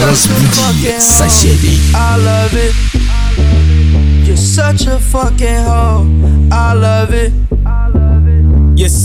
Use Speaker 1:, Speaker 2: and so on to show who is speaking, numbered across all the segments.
Speaker 1: Разбуди соседей.
Speaker 2: I love it. You're such a fucking hoe. I love it. You're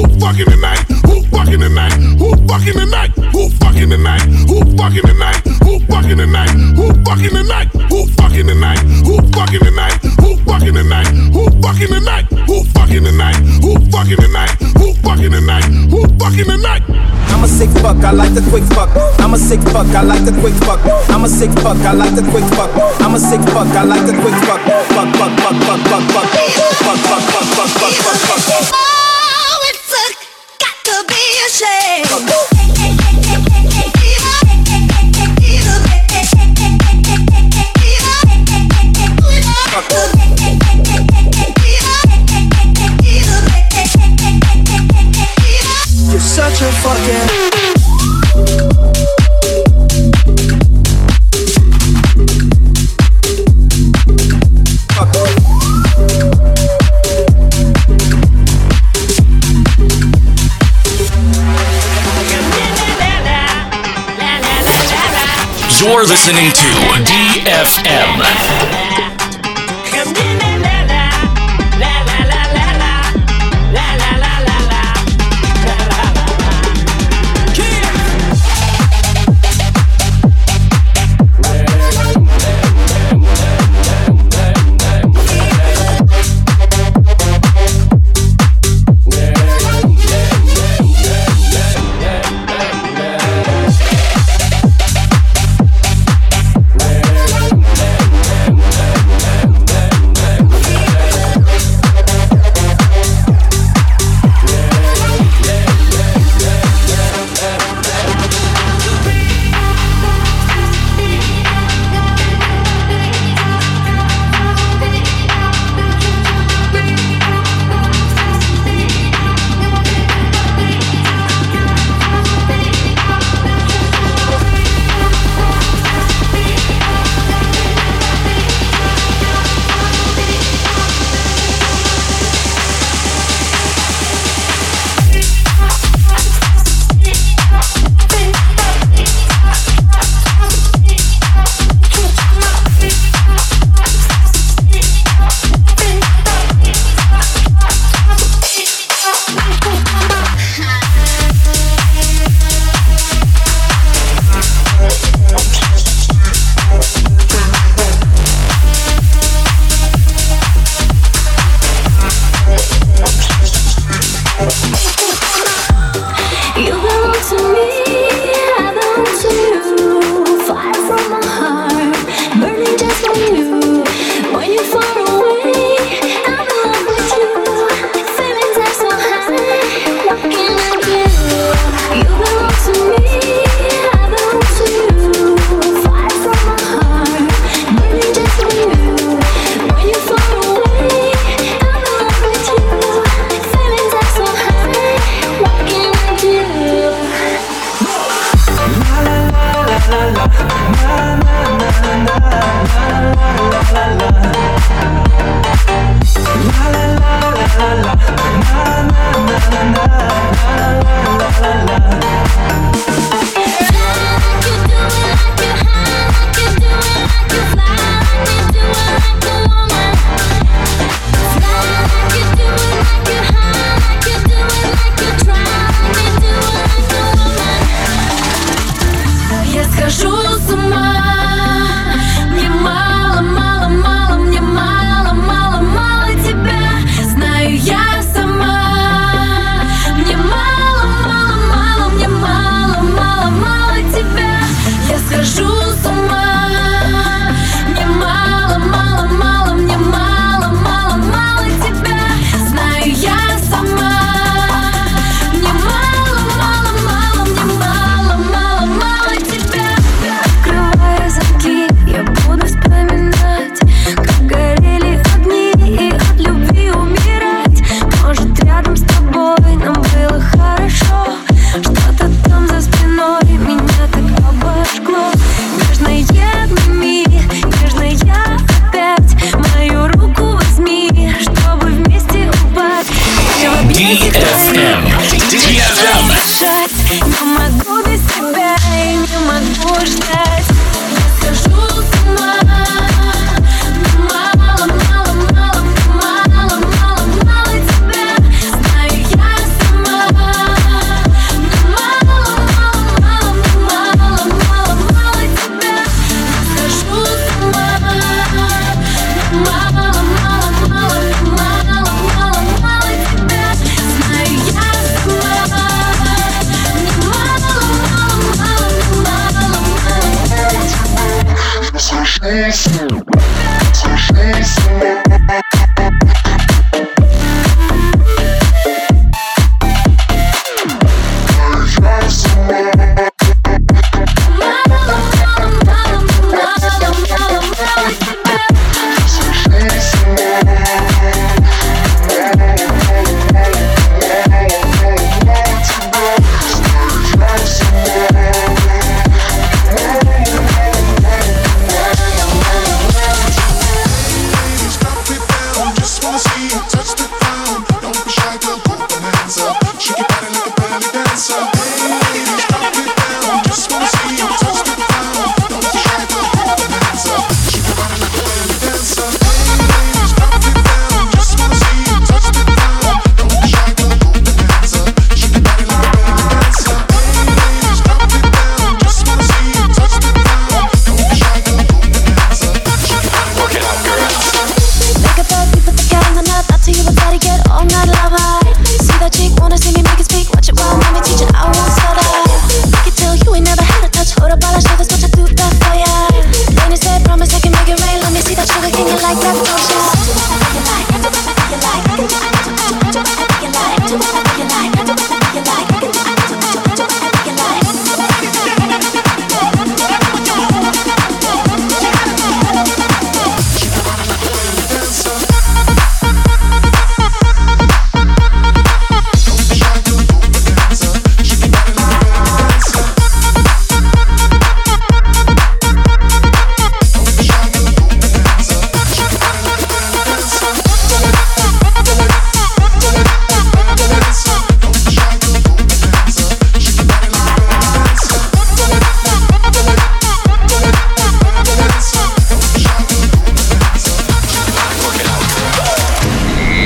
Speaker 3: Who fucking tonight? Who fucking tonight? Who fucking tonight? Who fucking tonight? Who fucking tonight? Who fucking tonight? Who fucking tonight? Who fucking tonight? Who fucking tonight? Who fucking tonight? Who fucking tonight? Who fucking tonight? Who fucking tonight? Who fucking tonight? Who fucking tonight? I'm a sick fuck, I like a quick fuck. I'm a sick fuck, I like a quick fuck. I'm a sick fuck, I like a quick fuck. I'm a sick fuck, I like a quick fuck. Fuck, fuck, fuck, fuck, fuck, fuck. Fuck, fuck, fuck, fuck, fuck, fuck, fuck.
Speaker 4: Oh, be
Speaker 1: ashamed. Listening to DFM.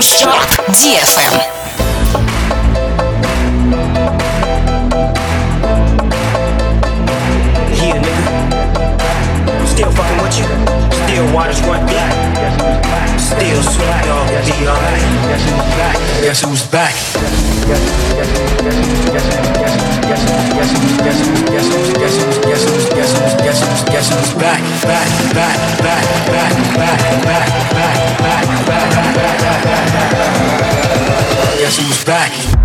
Speaker 1: Shock DFM.
Speaker 5: waters run black. Still Snoop Dogg and D.R.E. Guess who's back? Guess who's back? Guess who's back? Back, back, back, back, back, back, back back. Guess who's back?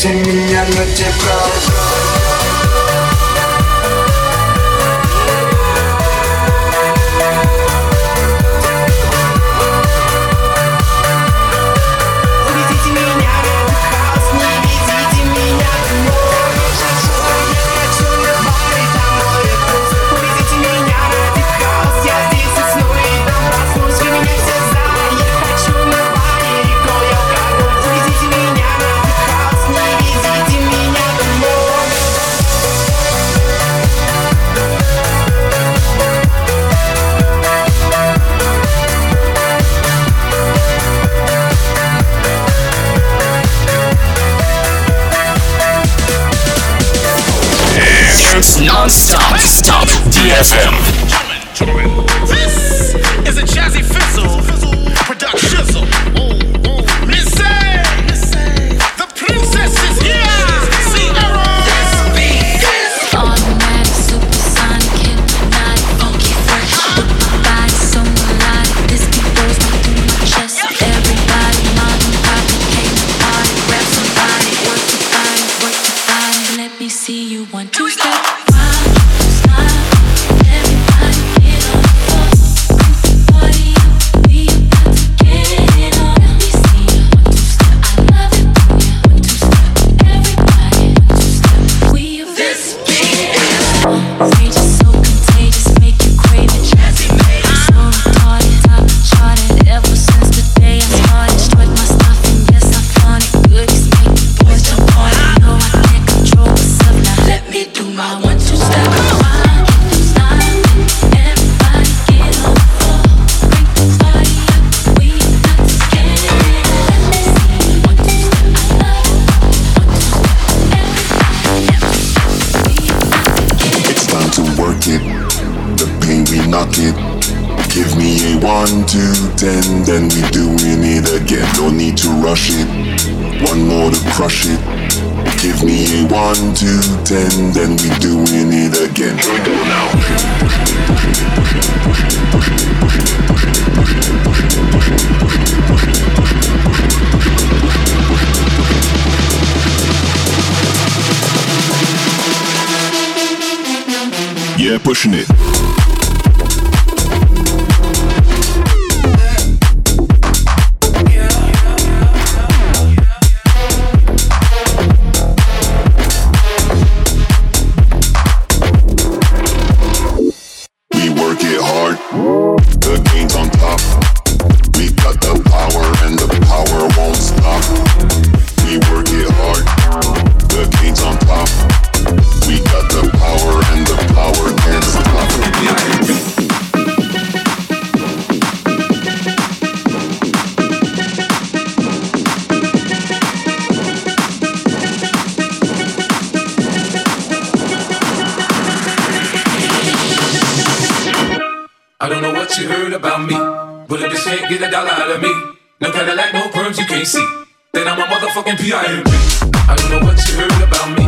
Speaker 5: Ты меня, но тебя. pretend and we
Speaker 6: doing it again. No need to rush it. One more to crush it. Give me a one, two, ten, then we doing it again. Here we go now. Yeah, pushing it.
Speaker 7: Out of me. No Cadillac, no perms, you can't see. Then I'm a motherfucking PIMP. I don't know what you heard about me,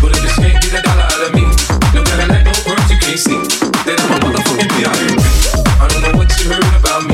Speaker 7: but if you can't get a dollar out of me, no Cadillac, no perms, you can't see. Then I'm a motherfucking PIMP. I don't know what you heard about me.